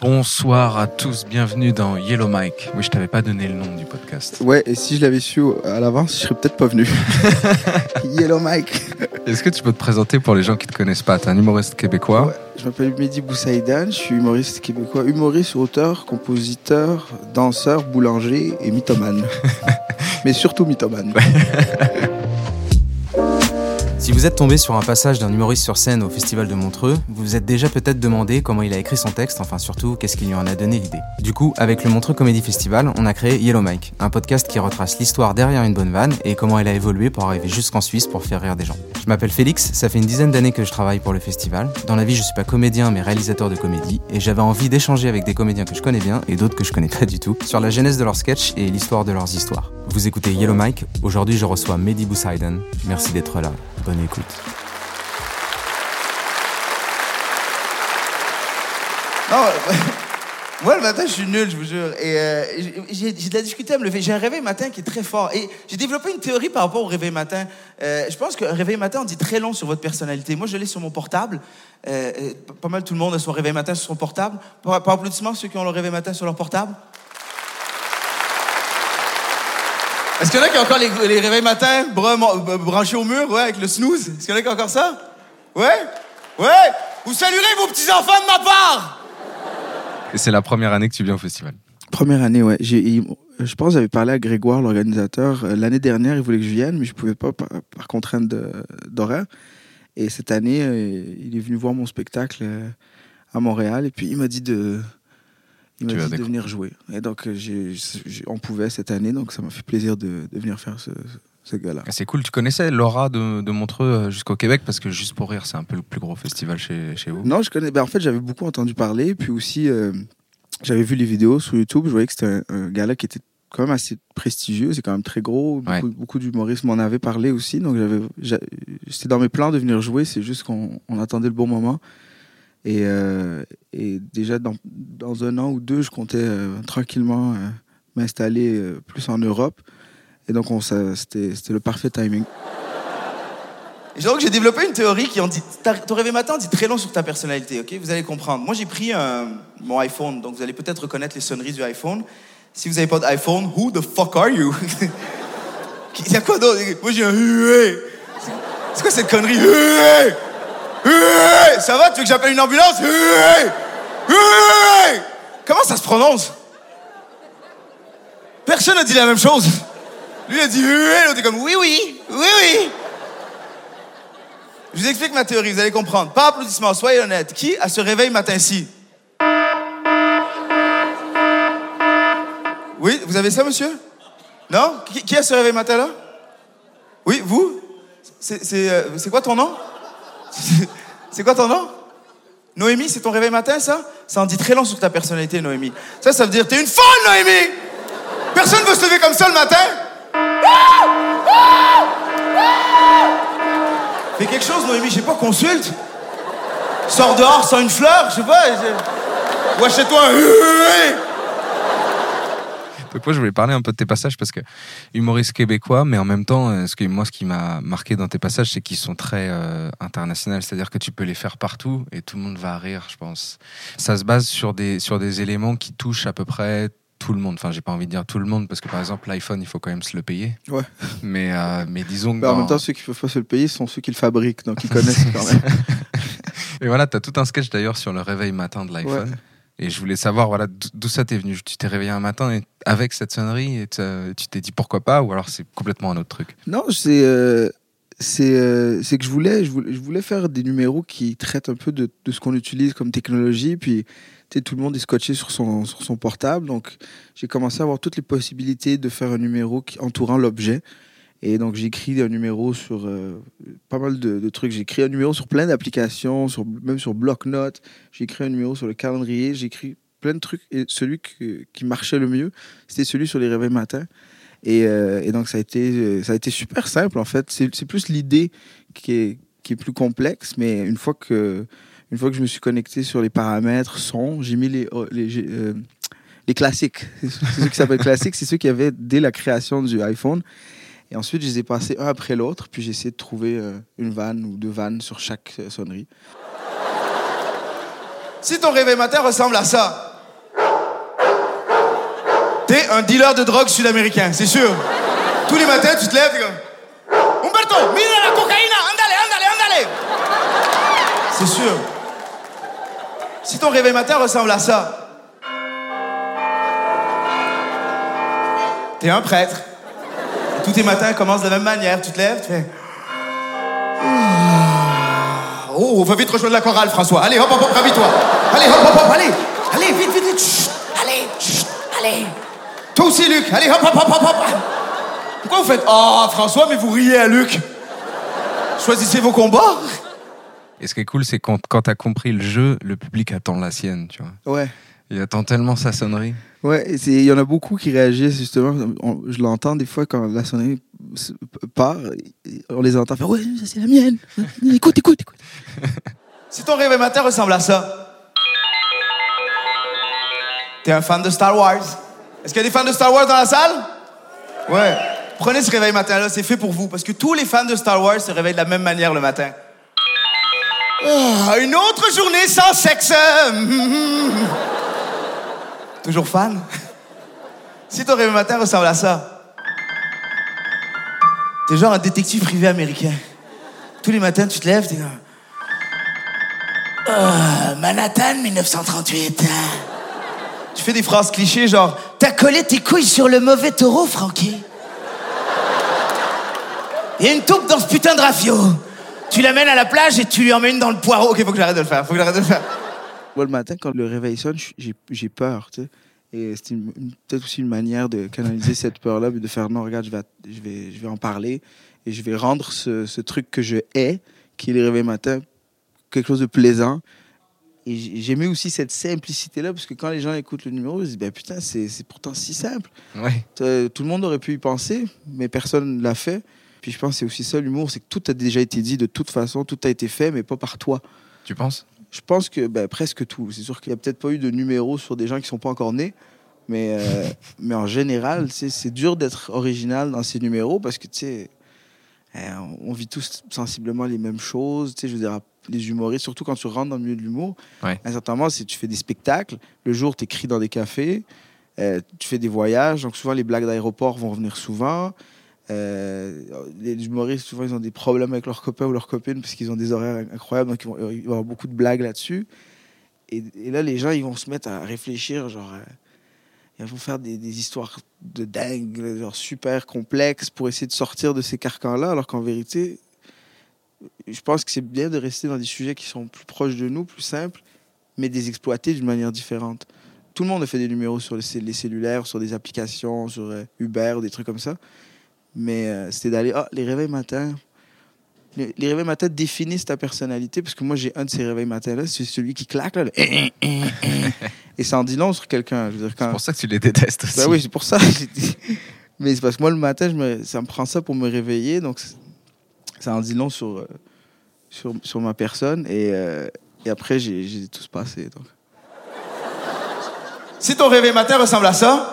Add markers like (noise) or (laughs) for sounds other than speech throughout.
Bonsoir à tous, bienvenue dans Yellow Mike. Oui, je t'avais pas donné le nom du podcast. Ouais, et si je l'avais su à l'avance, je serais peut-être pas venu. (laughs) Yellow Mike. Est-ce que tu peux te présenter pour les gens qui te connaissent pas? T'es un humoriste québécois? Ouais, je m'appelle Mehdi Boussaïdan, je suis humoriste québécois, humoriste, auteur, compositeur, danseur, boulanger et mythomane. (laughs) Mais surtout mythomane. Si vous êtes tombé sur un passage d'un humoriste sur scène au Festival de Montreux, vous vous êtes déjà peut-être demandé comment il a écrit son texte, enfin surtout qu'est-ce qui lui en a donné l'idée. Du coup, avec le Montreux Comedy Festival, on a créé Yellow Mike, un podcast qui retrace l'histoire derrière une bonne vanne et comment elle a évolué pour arriver jusqu'en Suisse pour faire rire des gens. Je m'appelle Félix, ça fait une dizaine d'années que je travaille pour le festival. Dans la vie, je suis pas comédien mais réalisateur de comédie et j'avais envie d'échanger avec des comédiens que je connais bien et d'autres que je connais pas du tout sur la genèse de leurs sketchs et l'histoire de leurs histoires. Vous écoutez Yellow Mike, aujourd'hui je reçois Mehdi Boussaiden. Merci d'être là, bonne écoute. Non, (laughs) moi le matin je suis nul, je vous jure. Et euh, j'ai de la difficulté à me lever. J'ai un réveil matin qui est très fort. Et j'ai développé une théorie par rapport au réveil matin. Euh, je pense qu'un réveil matin, on dit très long sur votre personnalité. Moi, je l'ai sur mon portable. Euh, pas mal tout le monde a son réveil matin sur son portable. Par, par applaudissement, ceux qui ont le réveil matin sur leur portable. Est-ce qu'il y en a qui ont encore les, les réveils matins euh, branchés au mur, ouais, avec le snooze? Est-ce qu'il y en a qui ont encore ça? Ouais? Ouais? Vous saluerez vos petits-enfants de ma part! Et c'est la première année que tu viens au festival. Première année, ouais. J'ai, je pense que j'avais parlé à Grégoire, l'organisateur. Euh, L'année dernière, il voulait que je vienne, mais je pouvais pas par, par contrainte de- d'horaire. Et cette année, euh, il est venu voir mon spectacle à Montréal et puis il m'a dit de, il m'a dit de venir jouer. Et donc, euh, on pouvait cette année, donc ça m'a fait plaisir de, de venir faire ce, ce gars-là. Ah, C'est cool, tu connaissais Laura de, de Montreux euh, jusqu'au Québec? Parce que juste pour rire, c'est un peu le plus gros festival chez, chez vous. Non, je connais. Ben, en fait, j'avais beaucoup entendu parler. Puis aussi, euh, j'avais vu les vidéos sur YouTube. Je voyais que c'était un, un gars-là qui était quand même assez prestigieux. C'est quand même très gros. Ouais. Beaucoup, beaucoup d'humoristes m'en avaient parlé aussi. Donc, j'avais, c'était dans mes plans de venir jouer. C'est juste qu'on on attendait le bon moment. Et, euh, et déjà, dans, dans un an ou deux, je comptais euh, tranquillement euh, m'installer plus en Europe. Et donc, c'était, le parfait timing. Donc, j'ai développé une théorie qui en dit. Ton réveil matin dit très long sur ta personnalité, ok? Vous allez comprendre. Moi, j'ai pris mon iPhone, donc vous allez peut-être reconnaître les sonneries du iPhone. Si vous n'avez pas d'iPhone, who the fuck are you? (laughs) Il y a quoi d'autre? Moi, j'ai un hué. C'est- quoi cette connerie? Ça va Tu veux que j'appelle une ambulance? Comment ça se prononce? Personne n'a dit la même chose. Lui a dit l'autre est comme oui, oui, oui, oui. Je vous explique ma théorie, vous allez comprendre. Pas applaudissement, soyez honnête. Qui a ce réveil matin-ci? Oui, vous avez ça, monsieur? Non? Qui, qui a ce réveil matin-là? Oui, vous? C'est euh, c'est quoi ton nom? (laughs) C'est quoi ton nom? Noémie, c'est ton réveil matin, ça? Ça en dit très long sur ta personnalité, Noémie. Ça, ça veut dire t'es une folle, Noémie! Personne veut se lever comme ça le matin? Fais quelque chose, Noémie, je sais pas, consulte. Sors dehors sans une fleur, je sais pas. je- Ou achète-toi un (laughs) moi, je voulais parler un peu de tes passages parce que humoriste québécois, mais en même temps, euh, ce que moi, ce qui m'a marqué dans tes passages, c'est qu'ils sont très euh, internationaux. C'est-à-dire que tu peux les faire partout et tout le monde va rire, je pense. Ça se base sur des sur des éléments qui touchent à peu près tout le monde. Enfin, j'ai pas envie de dire tout le monde parce que par exemple, l'iPhone, il faut quand même se le payer. Ouais. Mais euh, mais disons que Bah, en même temps, ceux qui peuvent pas se le payer sont ceux qui le fabriquent, donc ils connaissent (laughs) quand même. Et voilà, t'as tout un sketch d'ailleurs sur le réveil matin de l'iPhone. Ouais. Et je voulais savoir voilà d'o- d'où ça t'est venu? Tu t'es réveillé un matin et avec cette sonnerie et tu t'es dit pourquoi pas ou alors c'est complètement un autre truc? Non, c'est euh, euh, que je voulais, je voulais je voulais faire des numéros qui traitent un peu de, de ce qu'on utilise comme technologie. Puis tout le monde est scotché sur son sur son portable, donc j'ai commencé à avoir toutes les possibilités de faire un numéro qui entourant l'objet. Et donc j'ai écrit un numéro sur euh, pas mal de, de trucs. J'ai écrit un numéro sur plein d'applications, sur même sur bloc-notes. J'ai écrit un numéro sur le calendrier. J'ai écrit plein de trucs. Et celui qui marchait le mieux, c'était celui sur les réveils matins. Et, euh, et donc, ça a, été, ça a été super simple, en fait. C'est plus l'idée qui est, qui est plus complexe, mais une fois que, une fois que je me suis connecté sur les paramètres son, j'ai mis les, oh, les, euh, les classiques. (laughs) C'est ceux qui s'appellent classiques, c'est ceux qu'il y avait dès la création du iPhone. Et ensuite, je les ai passés un après l'autre, puis j'ai essayé de trouver euh, une vanne ou deux vannes sur chaque euh, sonnerie. Si ton réveil matin ressemble à ça, t'es un dealer de drogue sud-américain, c'est sûr. Tous les matins, tu te lèves, t'es comme Humberto, mira la cocaïna, andale, andale, andale. C'est sûr. Si ton réveil matin ressemble à ça, t'es un prêtre. Tous tes matins commencent de la même manière. Tu te lèves, tu fais. Oh, va vite rejoindre la chorale, François. Allez, hop, hop, hop, ravis-toi. Allez, hop, hop, hop, allez. Allez, vite, vite, vite. Chut, allez, chut, allez. Toi aussi, Luc. Allez, hop, hop, hop, hop, hop. Pourquoi vous faites Oh, François, mais vous riez à Luc. Choisissez vos combats. Et ce qui est cool, c'est quand, quand t'as compris le jeu, le public attend la sienne, tu vois. Ouais. Il attend tellement sa sonnerie. Ouais, il y en a beaucoup qui réagissent justement. On- je l'entends des fois quand la sonnerie part, on les entend faire Ouais, ça, c'est la mienne. (laughs) Écoute, écoute, écoute. (laughs) Si ton réveil matin ressemble à ça, t'es un fan de Star Wars. Est-ce qu'il y a des fans de Star Wars dans la salle? Ouais. Prenez ce réveil matin-là, c'est fait pour vous. Parce que tous les fans de Star Wars se réveillent de la même manière le matin. Ah, une autre journée sans sexe. (laughs) Toujours fan? Si ton réveil matin ressemble à ça, t'es genre un détective privé américain. Tous les matins, tu te lèves, t'es. Euh, Manhattan 1938. Tu fais des phrases clichés genre T'as collé tes couilles sur le mauvais taureau, Francky. Il y a une taupe dans ce putain de rafio. Tu l'amènes à la plage et tu lui mets une dans le poireau. Ok, faut que j'arrête de le faire. Faut que j'arrête de le faire. Moi, le matin, quand le réveil sonne, j'ai peur, tu sais. Et une- peut-être aussi une manière de canaliser (laughs) cette peur-là, de faire non, regarde, je vais, je vais, je vais en parler et je vais rendre ce, ce truc que je hais, qui est le réveil matin, quelque chose de plaisant. Et j'ai- j'aimais aussi cette simplicité-là, parce que quand les gens écoutent le numéro, ils se disent, ben putain, c'est pourtant si simple. Ouais. Tout le monde aurait pu y penser, mais personne ne l'a fait. Puis je pense que c'est aussi ça l'humour, c'est que tout a déjà été dit de toute façon, tout a été fait, mais pas par toi. Tu penses? Je pense que ben, presque tout. C'est sûr qu'il n'y a peut-être pas eu de numéro sur des gens qui sont pas encore nés, mais, euh, (laughs) mais en général, c'est dur d'être original dans ces numéros parce que tu sais, euh, on vit tous sensiblement les mêmes choses. Tu sais, je veux dire, les humoristes, surtout quand tu rentres dans le milieu de l'humour, Ouais. à un certain moment, tu fais des spectacles. Le jour, tu écris dans des cafés, euh, tu fais des voyages. Donc souvent, les blagues d'aéroport vont revenir souvent. Euh, les humoristes, souvent, ils ont des problèmes avec leurs copains ou leurs copines parce qu'ils ont des horaires incroyables, donc ils vont, il va y avoir beaucoup de blagues là-dessus. Et, là, les gens, ils vont se mettre à réfléchir, genre, euh, ils vont faire des, histoires de dingue, genre super complexes pour essayer de sortir de ces carcans-là, alors qu'en vérité, je pense que c'est bien de rester dans des sujets qui sont plus proches de nous, plus simples, mais des exploiter d'une manière différente. Tout le monde a fait des numéros sur les, cell- les cellulaires, sur des applications, sur euh, Uber, des trucs comme ça. Mais euh, c'était d'aller, ah, les réveils matins. Les, les réveils matins définissent ta personnalité, parce que moi, j'ai un de ces réveils matins-là, c'est celui qui claque, là. le Et ça en dit long sur quelqu'un. Je veux dire, C'est pour ça que tu les détestes aussi. Ben oui, c'est pour ça. (laughs) Mais c'est parce que moi, le matin, je me... ça me prend ça pour me réveiller. Donc, ça en dit long sur, euh, sur, sur ma personne. Et, euh, et après, j'ai j'ai tout se passé. Donc. Si ton réveil matin ressemble à ça.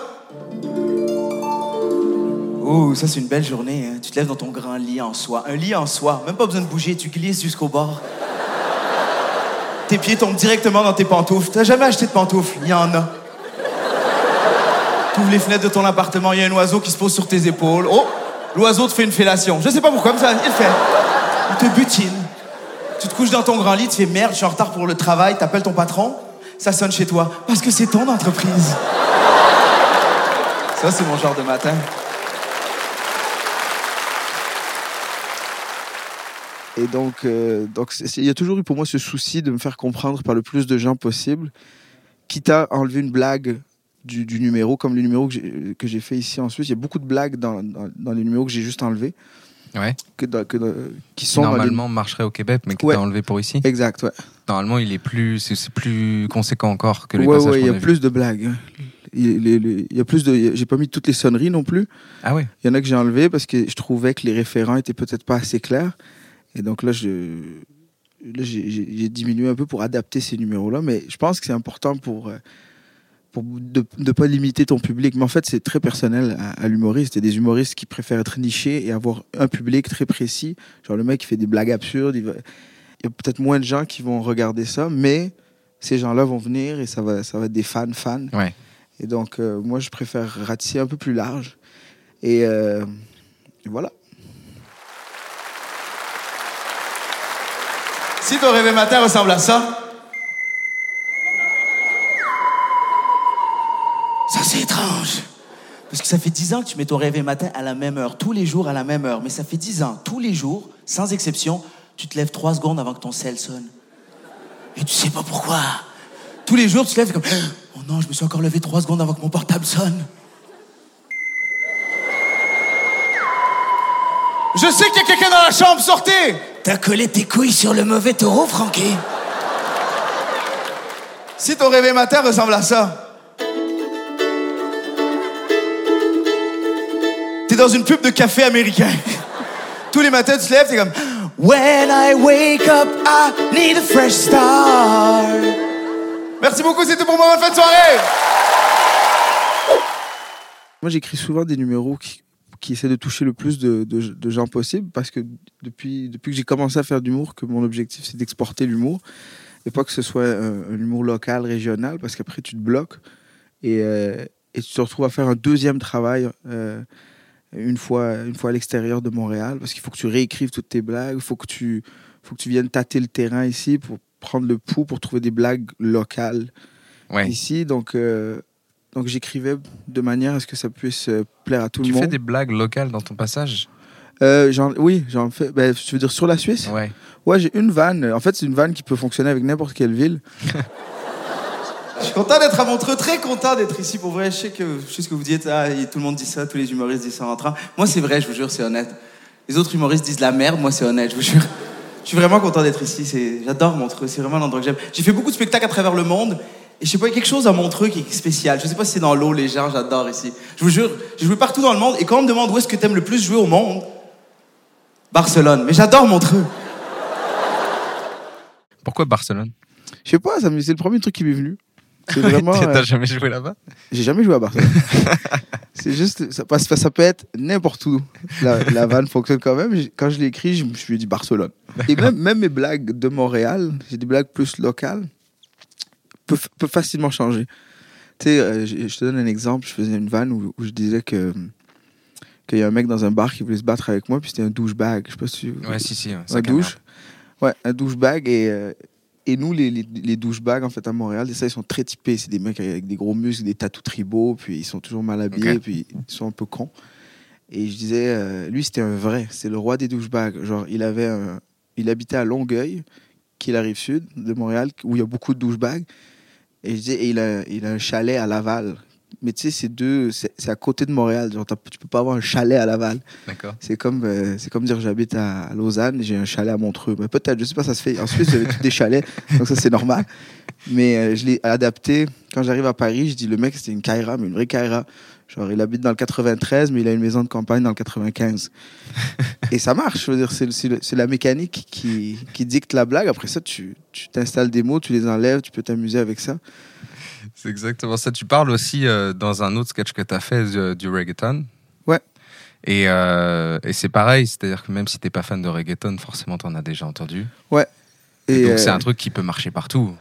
Oh, ça c'est une belle journée. hein. Tu te lèves dans ton grand lit en soie. Un lit en soie. Même pas besoin de bouger, tu glisses jusqu'au bord. Tes pieds tombent directement dans tes pantoufles. T'as jamais acheté de pantoufles? Il y en a. T'ouvres les fenêtres de ton appartement, il y a un oiseau qui se pose sur tes épaules. Oh, l'oiseau te fait une fellation. Je sais pas pourquoi, mais ça, il fait. Il te butine. Tu te couches dans ton grand lit, tu fais merde, je suis en retard pour le travail, t'appelles ton patron, ça sonne chez toi. Parce que c'est ton entreprise. ça, c'est mon genre de matin. Et donc, euh, donc il y a toujours eu pour moi ce souci de me faire comprendre par le plus de gens possible, quitte à enlever une blague du, du numéro, comme le numéro que j'ai- fait ici en Suisse. Il y a beaucoup de blagues dans, dans, dans les numéros que j'ai juste enlevés, Ouais. que qui Qui sont dans les- normalement marcherait au Québec, mais que Ouais. enlevé pour ici. Exact, ouais. Normalement, il est plus, c'est plus conséquent encore que les ouais, passages ouais, il y a plus de blagues. il y a plus de. J'ai pas mis toutes les sonneries non plus. Ah ouais. Il y en a que j'ai enlevé parce que je trouvais que les référents étaient peut-être pas assez clairs. Et donc là, je, là, j'ai, diminué un peu pour adapter ces numéros-là. Mais je pense que c'est important pour, euh, pour de ne pas limiter ton public. Mais en fait, c'est très personnel à, à l'humoriste. Il y a des humoristes qui préfèrent être nichés et avoir un public très précis. Genre le mec qui fait des blagues absurdes. Il, va- il y a peut-être moins de gens qui vont regarder ça, mais ces gens-là vont venir et ça va, ça va être des fans, fans. Ouais. Et donc, euh, moi, je préfère ratisser un peu plus large. Et, euh, et voilà. Si ton réveil matin ressemble à ça, ça c'est étrange. Parce que ça fait 10 ans que tu mets ton réveil matin à la même heure, tous les jours à la même heure. Mais ça fait 10 ans, tous les jours, sans exception, tu te lèves 3 secondes avant que ton sel sonne. Et tu sais pas pourquoi. Tous les jours, tu te lèves comme (gasps) Oh non, je me suis encore levé 3 secondes avant que mon portable sonne. Je sais qu'il y a quelqu'un dans la chambre, sortez T'as collé tes couilles sur le mauvais taureau, Francky Si ton réveil matin ressemble à ça. T'es dans une pub de café américain. (laughs) Tous les matins, tu te lèves, t'es comme When I wake up, I need a fresh start. Merci beaucoup, c'était pour moi, bonne fin de soirée Moi, j'écris souvent des numéros qui, qui essaient de toucher le plus de, de- de gens possible parce que depuis, depuis que j'ai commencé à faire d'humour, que mon objectif, c'est d'exporter l'humour et pas que ce soit un, un humour local, régional, parce qu'après, tu te bloques et, euh, et tu te retrouves à faire un deuxième travail euh, une, fois, une fois à l'extérieur de Montréal parce qu'il faut que tu réécrives toutes tes blagues, il faut que tu, faut que tu viennes tâter le terrain ici pour prendre le pouls, pour trouver des blagues locales Ouais. ici. Donc, euh, donc j'écrivais de manière à ce que ça puisse euh, plaire à tout Tu le fais monde. des blagues locales dans ton passage? Euh, j'en- oui, j'en fais. Ben, tu veux dire sur la Suisse? Ouais. Ouais, j'ai une vanne. En fait, c'est une vanne qui peut fonctionner avec n'importe quelle ville. (laughs) Je suis content d'être à Montreux, très content d'être ici pour vrai. Je sais que, je sais ce que vous dites, ah, tout le monde dit ça, tous les humoristes disent ça en rentrant. Moi, c'est vrai, je vous jure, c'est honnête. Les autres humoristes disent la merde, moi, c'est honnête, je vous jure. Je suis vraiment content d'être ici, c'est, j'adore Montreux, c'est vraiment l'endroit que j'aime. J'ai fait beaucoup de spectacles à travers le monde, et je sais pas, il y a quelque chose à Montreux qui est spécial. Je sais pas si c'est dans l'eau, les gens, j'adore ici. Je vous jure, j'ai joué partout dans le monde, et quand on me demande où est-ce que t'aimes le plus jouer au monde, Barcelone. Mais j'adore Montreux. Pourquoi Barcelone? Je sais pas, ça c'est le premier truc qui m'est venu. C'est (laughs) vraiment. T'as euh, jamais joué là-bas? J'ai jamais joué à Barcelone. (laughs) c'est juste, ça, passe- ça peut être n'importe où. La, la vanne fonctionne quand même. Quand je l'ai écrit, je me suis dit Barcelone. Et même, même mes blagues de Montréal, j'ai des blagues plus locales, peuvent facilement changer. Tu sais, euh, je je te donne un exemple. Je faisais une vanne où, où je disais que qu'il y a un mec dans un bar qui voulait se battre avec moi, puis c'était un douchebag. Je sais pas si tu- Ouais, si, si. un douche. Ouais, un douchebag. Et, euh, et nous, les, les, les douchebags, en fait, à Montréal, ça, ils sont très typés. C'est des mecs avec des gros muscles, des tatous tribaux, puis ils sont toujours mal habillés, puis ils sont un peu cons. Et je disais, euh, lui, c'était un vrai. C'est le roi des douchebags. Genre, il avait un- Il habitait à Longueuil, qui est la rive sud de Montréal, où il y a beaucoup de douchebags. Et je disais, et il a, il a un chalet à Laval. Mais tu sais, c'est deux, c'est à côté de Montréal. Genre, tu peux pas avoir un chalet à Laval. D'accord. C'est comme, euh, c'est comme dire j'habite à Lausanne j'ai un chalet à Montreux. Mais peut-être, je sais pas, ça se fait. En Suisse, j'avais tous des chalets, donc ça c'est normal. Mais euh, je l'ai adapté. Quand j'arrive à Paris, je dis le mec c'était une Kaira, mais une vraie Kaira. Genre il habite dans le 93, mais il a une maison de campagne dans le 95. et ça marche. Je veux dire, c'est, la mécanique qui, qui dicte la blague. Après ça, tu, t'installes des mots, tu les enlèves, tu peux t'amuser avec ça. C'est exactement ça. Tu parles aussi euh, dans un autre sketch que tu as fait du, du reggaeton. Ouais. Et, euh, et c'est pareil, c'est-à-dire que même si t'es pas fan de reggaeton, forcément t'en as déjà entendu. Et, Et, donc c'est euh, un truc qui peut marcher partout.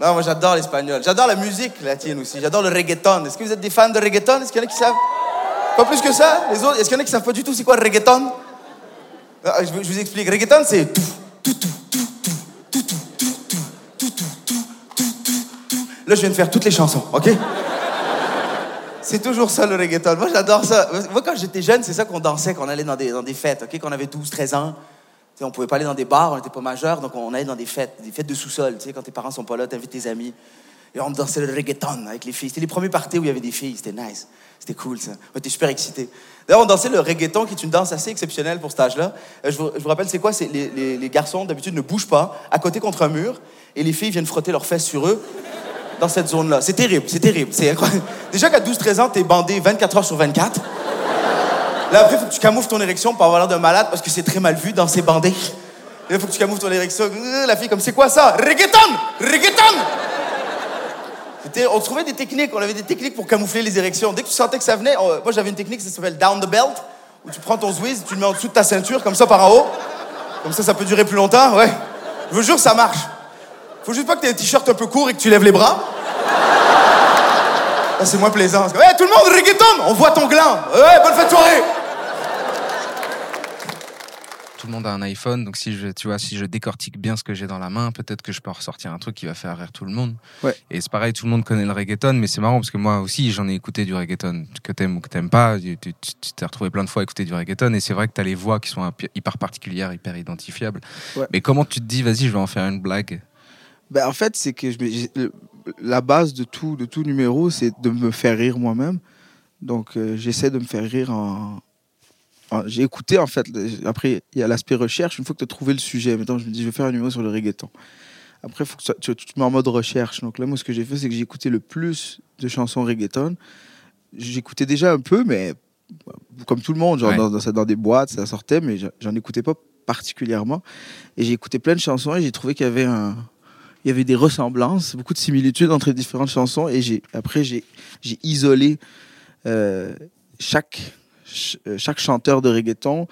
Non, moi j'adore l'espagnol. J'adore la musique latine aussi. J'adore le reggaeton. Est-ce que vous êtes des fans de reggaeton Est-ce qu'il y en a qui savent Pas plus que ça Les autres, est-ce qu'il y en a qui savent pas du tout c'est quoi le reggaeton je, vous explique. Reggaeton, c'est tout, tout, tout, tout, tout, tout, tout, tout, tout, tout, tout, tout. Là, je viens de faire toutes les chansons, ok c'est toujours ça le reggaeton. Moi j'adore ça. Moi quand j'étais jeune, c'est ça qu'on dansait, qu'on allait dans des, dans des fêtes, ok, qu'on avait 12, 13 ans. Sais, on pouvait pas aller dans des bars, on n'était pas majeur, donc on allait dans des fêtes, des fêtes de sous-sol. Tu sais, quand tes parents sont pas là, t'invites tes amis. Et on dansait le reggaeton avec les filles. C'était les premiers parties où il y avait des filles. C'était nice. C'était cool, ça. On était super excités. D'ailleurs, on dansait le reggaeton, qui est une danse assez exceptionnelle pour cet âge-là. Euh, Je vous, rappelle, c'est quoi? C'est les, les- les garçons, d'habitude, ne bougent pas, à côté contre un mur, et les filles viennent frotter leurs fesses sur eux dans cette zone-là. C'est terrible, c'est terrible. C'est incroyable. Déjà qu'à 12-13 ans, t'es bandé 24 heures sur 24. Là, après, faut que tu camoufles ton érection pour avoir l'air d'un malade parce que c'est très mal vu dans ces bandés. Là, faut que tu camoufles ton érection. Euh, La fille, comme, c'est quoi ça? Reggaeton! Reggaeton! On trouvait des techniques, on avait des techniques pour camoufler les érections. Dès que tu sentais que ça venait, moi j'avais une technique, ça s'appelle down the belt, où tu prends ton Zwiz, tu le mets en dessous de ta ceinture, comme ça par en haut. Comme ça, ça peut durer plus longtemps, ouais. Je vous jure, ça marche. Faut juste pas que tu aies un t-shirt un peu court et que tu lèves les bras. C'est moins plaisant. Hey, tout le monde, reggaeton! On voit ton gland. Ouais, bonne fête de soirée! Le monde a un iPhone, donc si je, tu vois, si je décortique bien ce que j'ai dans la main, peut-être que je peux ressortir un truc qui va faire rire tout le monde. Ouais. Et c'est pareil, tout le monde connaît le reggaeton, mais c'est marrant parce que moi aussi, j'en ai écouté du reggaeton. Que t'aimes ou que t'aimes pas, tu t'es retrouvé plein de fois à écouter du reggaeton, et c'est vrai que t'as les voix qui sont hyper particulières, hyper identifiables. Ouais. Mais comment tu te dis, vas-y, je vais en faire une blague? Ben, en fait, c'est que je la base de tout, de tout numéro, c'est de me faire rire moi-même. Donc, euh, j'essaie de me faire rire en. J'ai écouté, en fait. Après, il y a l'aspect recherche. Une fois que tu as trouvé le sujet, maintenant, je me dis, je vais faire un numéro sur le reggaeton. Après, faut que ça- tu, tu te mets en mode recherche. Donc là, moi, ce que j'ai fait, c'est que j'ai écouté le plus de chansons reggaeton. J'écoutais déjà un peu, mais euh, comme tout le monde, genre Ouais. dans, dans, dans des boîtes, ça sortait, mais j'en- écoutais pas particulièrement. Et j'ai écouté plein de chansons et j'ai trouvé qu'il y avait un, il y avait des ressemblances, beaucoup de similitudes entre les différentes chansons. Et j'ai, après, j'ai, j'ai isolé euh, chaque, ch- euh, chaque chanteur de reggaeton.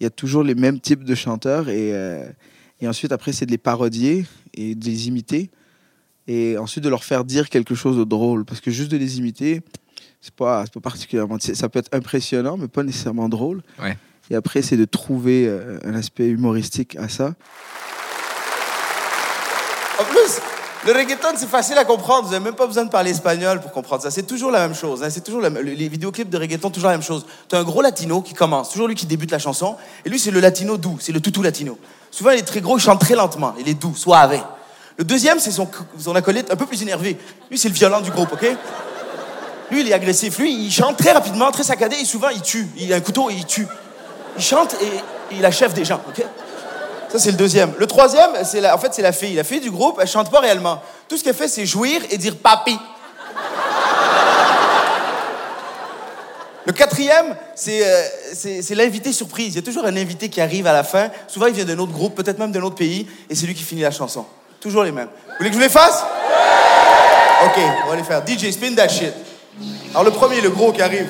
Il y a toujours les mêmes types de chanteurs. Et, euh, et ensuite, après, c'est de les parodier et de les imiter. Et ensuite, de leur faire dire quelque chose de drôle. Parce que juste de les imiter, c'est pas, c'est pas particulièrement. Ça peut être impressionnant, mais pas nécessairement drôle. Ouais. Et après, c'est de trouver euh, un aspect humoristique à ça. En plus, le reggaeton, c'est facile à comprendre. Vous n'avez même pas besoin de parler espagnol pour comprendre ça. C'est toujours la même chose. hein. C'est toujours la- les vidéoclips de reggaeton, toujours la même chose. Tu as un gros latino qui commence, toujours lui qui débute la chanson. Et lui, c'est le latino doux, c'est le toutou latino. Souvent, il est très gros, il chante très lentement. Il est doux, suave. Le deuxième, c'est son, son acolyte un peu plus énervé. Lui, c'est le violent du groupe, OK? Lui, il est agressif. Lui, il chante très rapidement, très saccadé, et souvent, il tue. Il a un couteau et il tue. Il chante et il achève des gens, OK? Ça, c'est le deuxième. Le troisième, c'est la, en fait, c'est la fille. La fille du groupe, elle chante pas réellement. Tout ce qu'elle fait, c'est jouir et dire papi. Le quatrième, c'est, euh, c'est, c'est l'invité surprise. Il y a toujours un invité qui arrive à la fin. Souvent, il vient d'un autre groupe, peut-être même d'un autre pays, et c'est lui qui finit la chanson. Toujours les mêmes. Vous voulez que je les fasse? Ok, on va les faire. DJ, spin that shit. Alors, le premier, le gros qui arrive.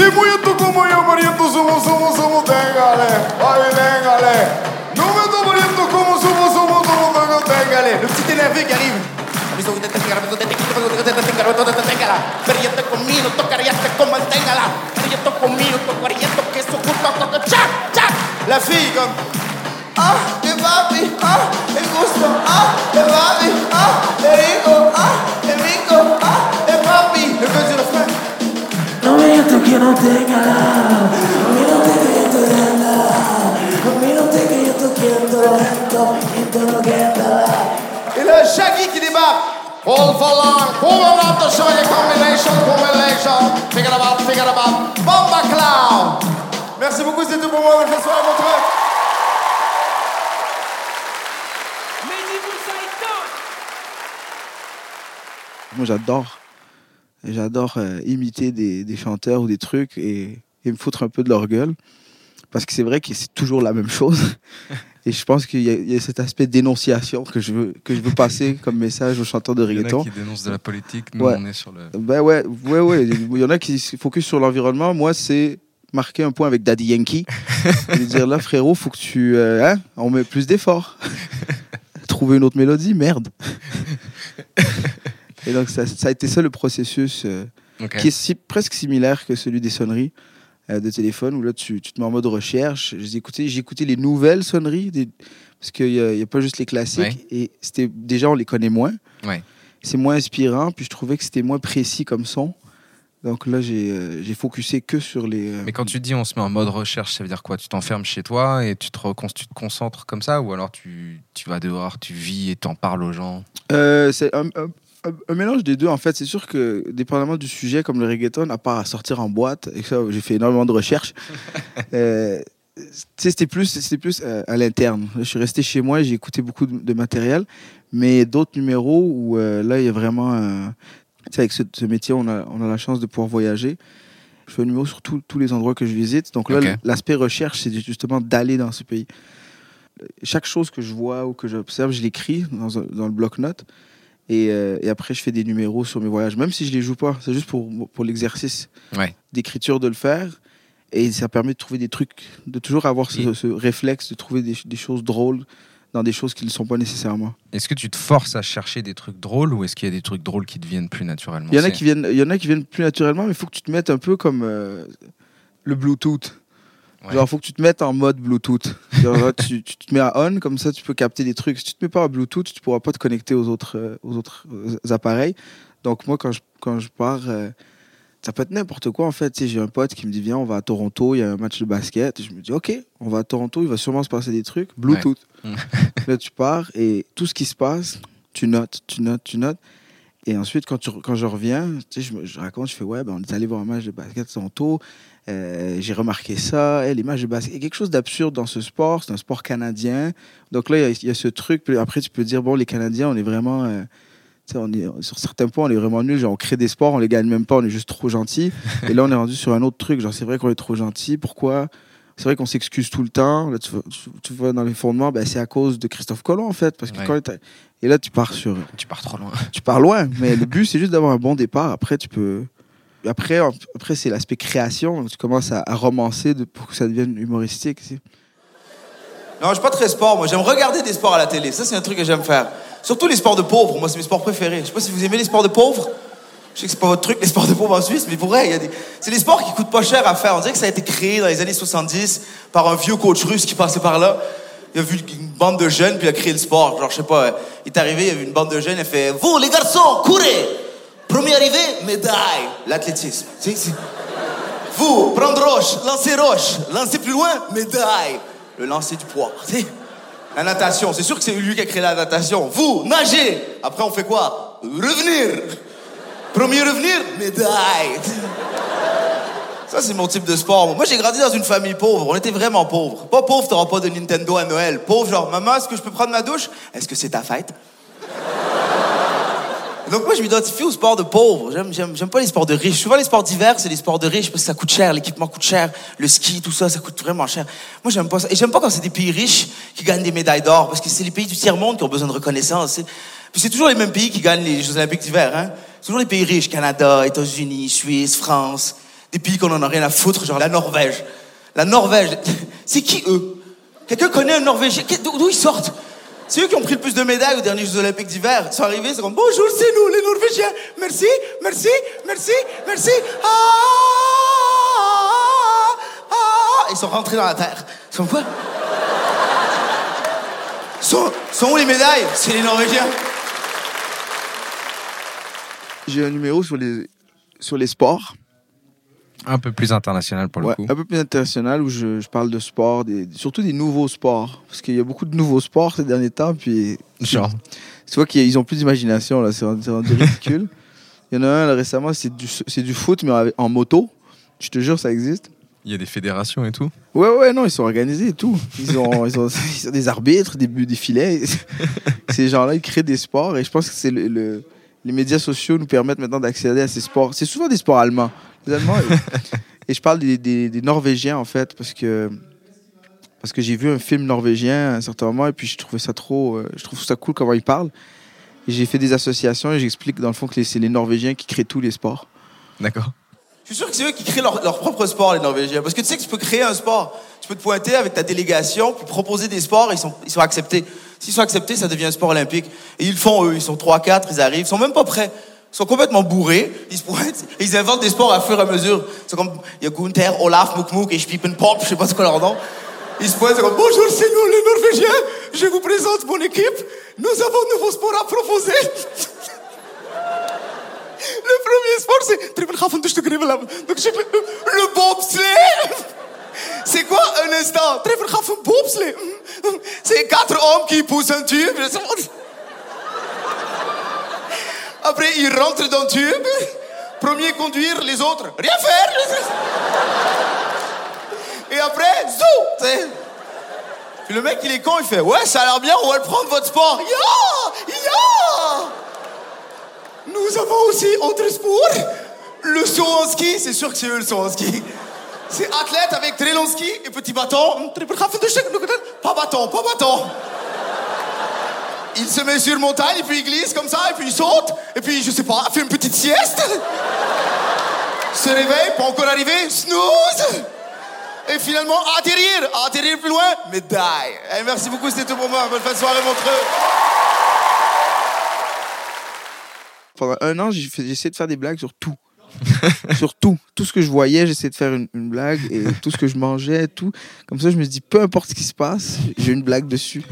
Y muy tú como yo, pariendo somos, somos, somos, téngale, ay, téngale. No me está pariendo como somos, somos, somos, somos, téngale. No existe la fe que arriba. Aviso que te tenga, que te quita, que te tenga, que te téngala. Perdiente conmigo, tocaríaste como el téngala. Perdiente conmigo, tocaríaste que eso junta, toca, cha, cha. La figa. Ah, que papi, ah, el gusto, ah, que papi, ah, el hijo, ah, el hijo. Digas que Shaggy qui. All for long, show combination, combination. Merci beaucoup, c'est tout pour moi. Bonne soirée, mon truc. Moi, j'adore. J'adore euh, imiter des, des chanteurs ou des trucs et, et me foutre un peu de leur gueule. Parce que c'est vrai que c'est toujours la même chose. (laughs) Et je pense qu'il y, a- il y a cet aspect dénonciation que je veux, que je veux passer comme message aux chanteurs de Il y en a reggaeton. qui dénoncent de la politique, nous Ouais. on est sur le. Ben ouais, ouais, ouais. Il y en a qui se focus sur l'environnement. Moi, c'est marquer un point avec Daddy Yankee. (laughs) et dire là, frérot, faut que tu. euh, hein, on met plus d'efforts. (laughs) Trouver une autre mélodie, merde. Et donc, ça, ça a été ça le processus euh, qui est si- presque similaire que celui des sonneries euh, de téléphone où là, tu, tu te mets en mode recherche. J'ai écouté, j'ai écouté les nouvelles sonneries, des, Parce qu'il n'y a, a pas juste les classiques. Ouais. Et c'était, déjà, on les connaît moins. Ouais. C'est moins inspirant. Puis je trouvais que c'était moins précis comme son. Donc là, j'ai, euh, j'ai focusé que sur les. euh, Mais quand tu dis on se met en mode recherche, ça veut dire quoi? Tu t'enfermes chez toi et tu te, tu te concentres comme ça Ou alors tu, tu vas dehors, tu vis et t'en parles aux gens? Euh, c'est un, un- un- mélange des deux, en fait. C'est sûr que, dépendamment du sujet, comme le reggaeton, à part à sortir en boîte, et ça, j'ai fait énormément de recherches, (laughs) euh, c'était plus, c'était plus euh, à l'interne. Je suis resté chez moi j'ai écouté beaucoup de, de matériel, mais d'autres numéros où euh, là, il y a vraiment. avec ce, ce métier, on a, on a la chance de pouvoir voyager. Je fais un numéro sur tous tous les endroits que je visite. Donc là, l'aspect recherche, c'est justement d'aller dans ce pays. Chaque chose que je vois ou que j'observe, je l'écris dans le bloc-notes. Et, euh, et après, je fais des numéros sur mes voyages, même si je les joue pas. C'est juste pour, pour l'exercice Ouais. d'écriture de le faire. Et ça permet de trouver des trucs, de toujours avoir ce, réflexe de trouver des, des choses drôles dans des choses qui ne sont pas nécessairement. Est-ce que tu te forces à chercher des trucs drôles ou est-ce qu'il y a des trucs drôles qui te viennent plus naturellement? Il y en a qui viennent, il y en a qui viennent plus naturellement, mais il faut que tu te mettes un peu comme euh, le Bluetooth. Ouais. Genre, faut que tu te mettes en mode Bluetooth. Genre, tu, tu te mets à on, comme ça, tu peux capter des trucs. Si tu te mets pas à Bluetooth, tu pourras pas te connecter aux autres, euh, aux autres euh, appareils. Donc, moi, quand je, quand je pars, euh, ça peut être n'importe quoi, en fait. Tu sais, J'ai un pote qui me dit, viens, on va à Toronto, il y a un match de basket. Et je me dis, OK, on va à Toronto, il va sûrement se passer des trucs. Bluetooth. Ouais. (laughs) là, tu pars et tout ce qui se passe, tu notes, tu notes, tu notes. Et ensuite, quand, tu, quand je reviens, tu sais, je, me- je raconte, je fais Ouais, ben, on est allé voir un match de basket à Toronto. Euh, j'ai remarqué ça. Eh, les matchs de basket. Il y a quelque chose d'absurde dans ce sport. C'est un sport canadien. Donc là, il y a- il y, a ce truc. Après, tu peux dire Bon, les Canadiens, on est vraiment. euh, on est, sur certains points, on est vraiment nuls. Genre, on crée des sports, on les gagne même pas, on est juste trop gentils. (laughs) Et là, on est rendu sur un autre truc. Genre, c'est vrai qu'on est trop gentil. Pourquoi? C'est vrai qu'on s'excuse tout le temps. Là, tu, vas- tu, tu vois dans les fondements, ben, c'est à cause de Christophe Colomb, en fait. Parce que Ouais. quand et là, tu pars sur Tu pars trop loin. tu pars loin, mais le but, c'est juste d'avoir un bon départ. Après, tu peux. Après, après c'est l'aspect création. Tu commences à, romancer pour que ça devienne humoristique. Non, je suis pas très sport, moi. J'aime regarder des sports à la télé. Ça, c'est un truc que j'aime faire. Surtout les sports de pauvres. Moi, c'est mes sports préférés. Je sais pas si vous aimez les sports de pauvres. Je sais que c'est pas votre truc, les sports de pauvres en Suisse, mais pour vrai, a c'est des sports qui coûtent pas cher à faire. On dirait que ça a été créé dans les années 70 par un vieux coach russe qui passait par là. Il a vu une bande de jeunes, puis il a créé le sport. Genre, je sais pas, il est arrivé, il y avait une bande de jeunes, il a fait Vous, les garçons, courez Premier arrivé, médaille. L'athlétisme. Vous, prendre roche, lancer roche, lancer plus loin, médaille. Le lancer du poids. La natation, c'est sûr que c'est lui qui a créé la natation. Vous, nager. Après, on fait quoi? Revenir. Premier revenir, médaille. Ça, c'est mon type de sport. Moi, j'ai grandi dans une famille pauvre. On était vraiment pauvres. Pas pauvre, t'auras pas de Nintendo à Noël. Pauvre, genre, maman, est-ce que je peux prendre ma douche? Est-ce que c'est ta fête? Donc moi, je m'identifie au sport de pauvres. J'aime, pas les sports de riches. Souvent, les sports d'hiver, c'est les sports de riches parce que ça coûte cher, l'équipement coûte cher, le ski, tout ça, ça coûte vraiment cher. Moi, j'aime pas ça. Et j'aime pas quand c'est des pays riches qui gagnent des médailles d'or parce que c'est les pays du tiers-monde qui ont besoin de reconnaissance. Puis c'est toujours les mêmes pays qui gagnent les Jeux Olympiques d'hiver, hein. C'est toujours les pays riches, Canada, États-Unis, Suisse, France. Des pays qu'on en a rien à foutre, genre la Norvège. La Norvège, (laughs) c'est qui eux? Quelqu'un connaît un Norvégien? D'où ils sortent? C'est eux qui ont pris le plus de médailles aux derniers Jeux Olympiques d'hiver. Ils sont arrivés, c'est comme bonjour, c'est nous, les Norvégiens. Merci, merci, merci, merci. Ah, ah, ah, ah. Ils sont rentrés dans la terre. Ils sont quoi? Sont, sont où les médailles? C'est les Norvégiens. J'ai un numéro sur les, sur les sports, Un peu plus international pour le Ouais, coup. un peu plus international, où je, je parle de sport, des, surtout des nouveaux sports. Parce qu'il y a beaucoup de nouveaux sports ces derniers temps. Puis Genre. tu vois qu'ils ont plus d'imagination, là. C'est rendu ridicule. Il y en a un là, récemment, c'est du, c'est du foot, mais en moto. Je te jure, ça existe. Il y a des fédérations et tout. Ouais, ouais, non, ils sont organisés et tout. Ils ont, ils ont, (laughs) ils ont des arbitres, des, des filets. (laughs) Ces gens-là, ils créent des sports et je pense que c'est le, le- les médias sociaux nous permettent maintenant d'accéder à ces sports. C'est souvent des sports allemands. Les Allemands, et, (laughs) et je parle des, des- des Norvégiens en fait parce que parce que j'ai vu un film norvégien à un certain moment et puis je trouvais ça trop, euh, je trouve ça cool comment ils parlent. Et j'ai fait des associations et j'explique dans le fond que c'est les Norvégiens qui créent tous les sports. D'accord. Je suis sûr que c'est eux qui créent leur, leur propre sport, les Norvégiens. Parce que tu sais que tu peux créer un sport. Tu peux te pointer avec ta délégation, puis proposer des sports, et ils sont, ils sont acceptés. S'ils sont acceptés, ça devient un sport olympique. Et ils le font, eux. Ils sont 3, 4, ils arrivent. Ils sont même pas prêts. Ils sont complètement bourrés. Ils se pointent. Ils inventent des sports à fur et à mesure. C'est comme, il y a Gunther, Olaf, Mouk Mouk et Pop, je sais pas c'est quoi leur nom. Il se pointe comme Bonjour, c'est nous les Norvégiens. Je vous présente mon équipe. Nous avons un nouveau sport à proposer. Le premier sport, c'est le, le bobsleigh. C'est quoi un instant? C'est quatre hommes qui poussent un tube. Après, ils rentrent dans le tube. Premier conduire, les autres rien faire. Et après, zou le mec, il est con, il fait Ouais, ça a l'air bien, on va le prendre votre sport. Ya Ya Nous avons aussi autre sport. Le saut en ski, c'est sûr que c'est eux le saut en ski. C'est athlète avec très long ski et petit bâton. Pas bâton, pas bâton. Il se met sur montagne, et puis il glisse comme ça, et puis il saute, et puis, je sais pas, fait une petite sieste. Se réveille, pas encore arrivé, snooze. Et finalement, atterrir, atterrir plus loin, médaille. Eh, merci beaucoup, c'était tout pour moi. Bonne fin de soirée, Montreux. Pendant un an, j'ai essayé de faire des blagues sur tout. (laughs) sur tout. Tout ce que je voyais, j'essayais de faire une, une blague. Et tout ce que je mangeais, tout. Comme ça, je me dit, peu importe ce qui se passe, j'ai une blague dessus.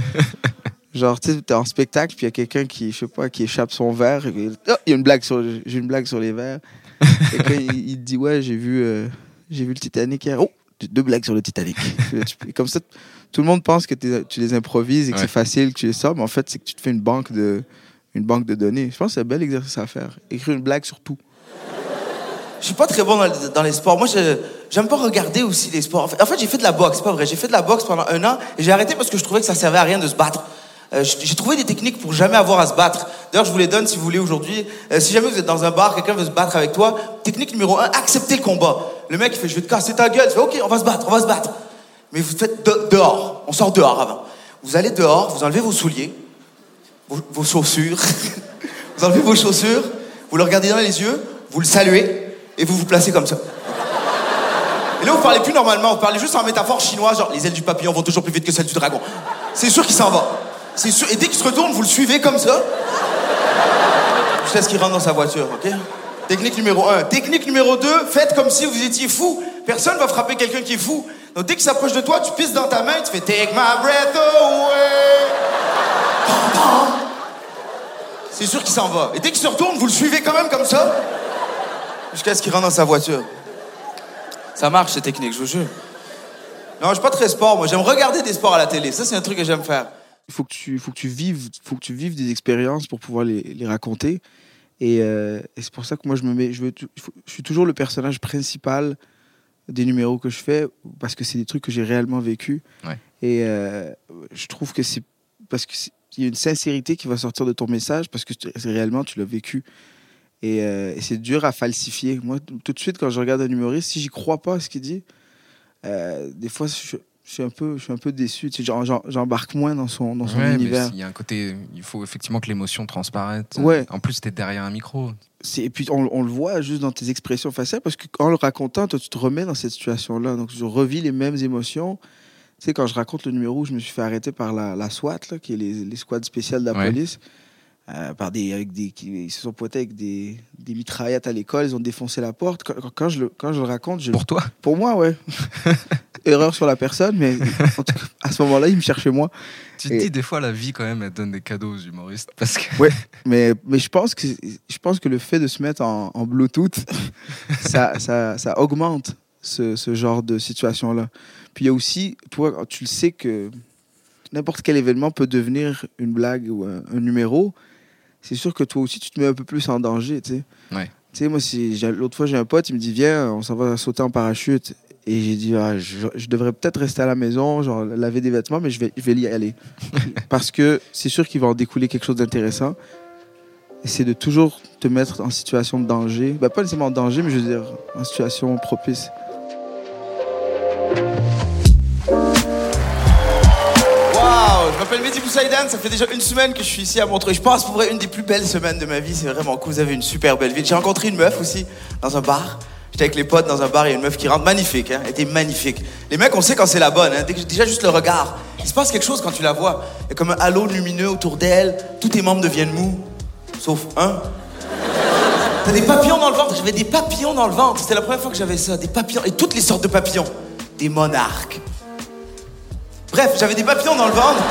Genre, tu sais, t'es en spectacle, puis il y a quelqu'un qui, je sais pas, qui échappe son verre. et puis, Ah, il y a une blague sur, j'ai une blague sur les verres. (laughs) Quelqu'un, il, il te dit, ouais, j'ai vu, euh, j'ai vu le Titanic hier. Oh, j'ai deux blagues sur le Titanic. (laughs) Et comme ça, tout le monde pense que tu les improvises et que Ouais. c'est facile, que tu les sors, mais en fait, c'est que tu te fais une banque de, une banque de données. Je pense que c'est un bel exercice à faire. Écrire une blague sur tout. Je suis pas très bon dans, dans les sports. Moi, je- j'aime pas regarder aussi les sports. En fait, en fait, j'ai fait de la boxe, c'est pas vrai. J'ai fait de la boxe pendant un an et j'ai arrêté parce que je trouvais que ça servait à rien de se battre. Euh, j'ai trouvé des techniques pour jamais avoir à se battre. D'ailleurs, je vous les donne si vous voulez aujourd'hui. Euh, si jamais vous êtes dans un bar, quelqu'un veut se battre avec toi, technique numéro un, acceptez le combat. Le mec, il fait, je vais te casser ta gueule. Tu fais, ok, on va se battre, on va se battre. Mais vous faites de- dehors. On sort dehors avant. Vous allez dehors, vous enlevez vos souliers, vos, vos chaussures. (laughs) vous enlevez vos chaussures, vous le regardez dans les yeux, vous le saluez et vous vous placez comme ça. Et là, vous parlez plus normalement, vous parlez juste en métaphore chinoise, genre les ailes du papillon vont toujours plus vite que celles du dragon. C'est sûr qu'il s'en va. C'est sûr. Et dès qu'il se retourne, vous le suivez comme ça. Jusqu'à ce qu'il rentre dans sa voiture, ok Technique numéro 1. Technique numéro 2, faites comme si vous étiez fou. Personne va frapper quelqu'un qui est fou. Donc dès qu'il s'approche de toi, tu pisses dans ta main, tu fais Take my breath away. C'est sûr qu'il s'en va. Et dès qu'il se retourne, vous le suivez quand même comme ça. Jusqu'à ce qu'il rentre dans sa voiture. Ça marche, cette technique, je vous jure. Non, je suis pas très sport, moi. J'aime regarder des sports à la télé. Ça, c'est un truc que j'aime faire. Il faut que tu, faut que tu vives, faut que tu vives des expériences pour pouvoir les, les raconter. Et, euh, et c'est pour ça que moi je me mets, je veux, je suis toujours le personnage principal des numéros que je fais parce que c'est des trucs que j'ai réellement vécu. Ouais. Et euh, je trouve que c'est parce que il y a une sincérité qui va sortir de ton message parce que réellement tu l'as vécu. Et, euh, et c'est dur à falsifier. Moi, tout de suite, quand je regarde un humoriste, si j'y crois pas à ce qu'il dit, des fois, je, je suis un peu, je suis un peu déçu. Tu sais, J'embarque moins dans son, dans son Ouais, univers. il y a un côté, il faut effectivement que l'émotion transparaisse. Ouais. En plus, t'es derrière un micro. Et puis, on, on le voit juste dans tes expressions faciales, parce qu'en le racontant, toi, tu te remets dans cette situation-là. Donc, je revis les mêmes émotions. Tu sais, quand je raconte le numéro où je me suis fait arrêter par la, la SWAT, là, qui est les, les squads spéciales de la Ouais. police, euh, par des, avec des, qui, ils se sont pointés avec des, des mitraillettes à l'école, ils ont défoncé la porte. Quand, quand- quand je, le, quand je le raconte, je, Pour toi pour moi, ouais. (laughs) Erreur sur la personne, mais en tout cas, à ce moment-là, il me cherchait moi. Tu te Et- dis, des fois, la vie, quand même, elle donne des cadeaux aux humoristes. Parce que. Mais, mais je, pense que, je pense que le fait de se mettre en, en Bluetooth, (laughs) ça, ça, ça augmente ce, ce genre de situation-là. Puis il y a aussi, toi, tu le sais que n'importe quel événement peut devenir une blague ou un, un numéro. C'est sûr que toi aussi, tu te mets un peu plus en danger, tu sais. Ouais. Tu sais, moi, si l'autre fois, j'ai un pote, il me dit, viens, on s'en va sauter en parachute. Et j'ai dit, ah, je, je devrais peut-être rester à la maison, genre laver des vêtements, mais je vais, je vais y aller. (laughs) Parce que c'est sûr qu'il va en découler quelque chose d'intéressant. Et c'est de toujours te mettre en situation de danger. Ben, pas nécessairement en danger, mais je veux dire en situation propice. M'appelle Mehdi Boussaïdan, ça fait déjà une semaine que je suis ici à Montreux. Je pense pour vrai une des plus belles semaines de ma vie, c'est vraiment cool, vous avez une super belle ville. J'ai rencontré une meuf aussi dans un bar. J'étais avec les potes dans un bar, il y a une meuf qui rentre, magnifique, hein, elle était magnifique. Les mecs, on sait quand c'est la bonne, hein, déjà juste le regard. Il se passe quelque chose quand tu la vois. Il y a comme un halo lumineux autour d'elle, tous tes membres deviennent mous, sauf un. T'as des papillons dans le ventre, j'avais des papillons dans le ventre, c'était la première fois que j'avais ça, des papillons, et toutes les sortes de papillons. Des monarques, Bref, j'avais des papillons dans le ventre.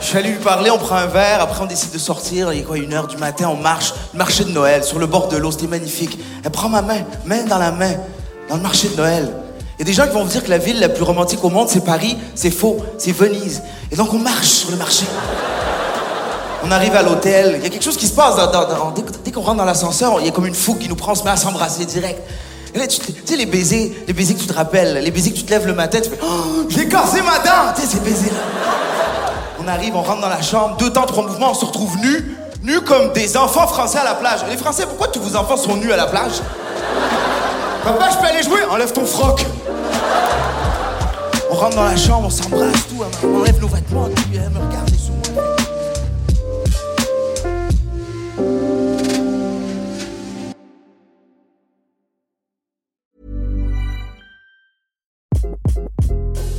Je suis allé lui parler, on prend un verre, après on décide de sortir, il est quoi, une heure du matin, on marche, le marché de Noël, sur le bord de l'eau, c'était magnifique. Elle prend ma main, main dans la main, dans le marché de Noël. Il y a des gens qui vont vous dire que la ville la plus romantique au monde, c'est Paris, c'est faux, c'est Venise. Et donc on marche sur le marché. On arrive à l'hôtel, il y a quelque chose qui se passe, dès qu'on rentre dans l'ascenseur, il y a comme une fougue qui nous prend, on se met à s'embrasser direct. Et tu, sais, les baisers, les baisers que tu te rappelles, les baisers que tu te lèves le matin, tu fais Oh, j'ai cassé ma dent Tu sais, ces baisers-là. On arrive, on rentre dans la chambre, deux temps, trois mouvements, on se retrouve nus, nus comme des enfants français à la plage. Les Français, pourquoi tous vos enfants sont nus à la plage? Papa, je peux aller jouer? Enlève ton froc. On rentre dans la chambre, on s'embrasse, tout, on enlève nos vêtements, puis elle me regarde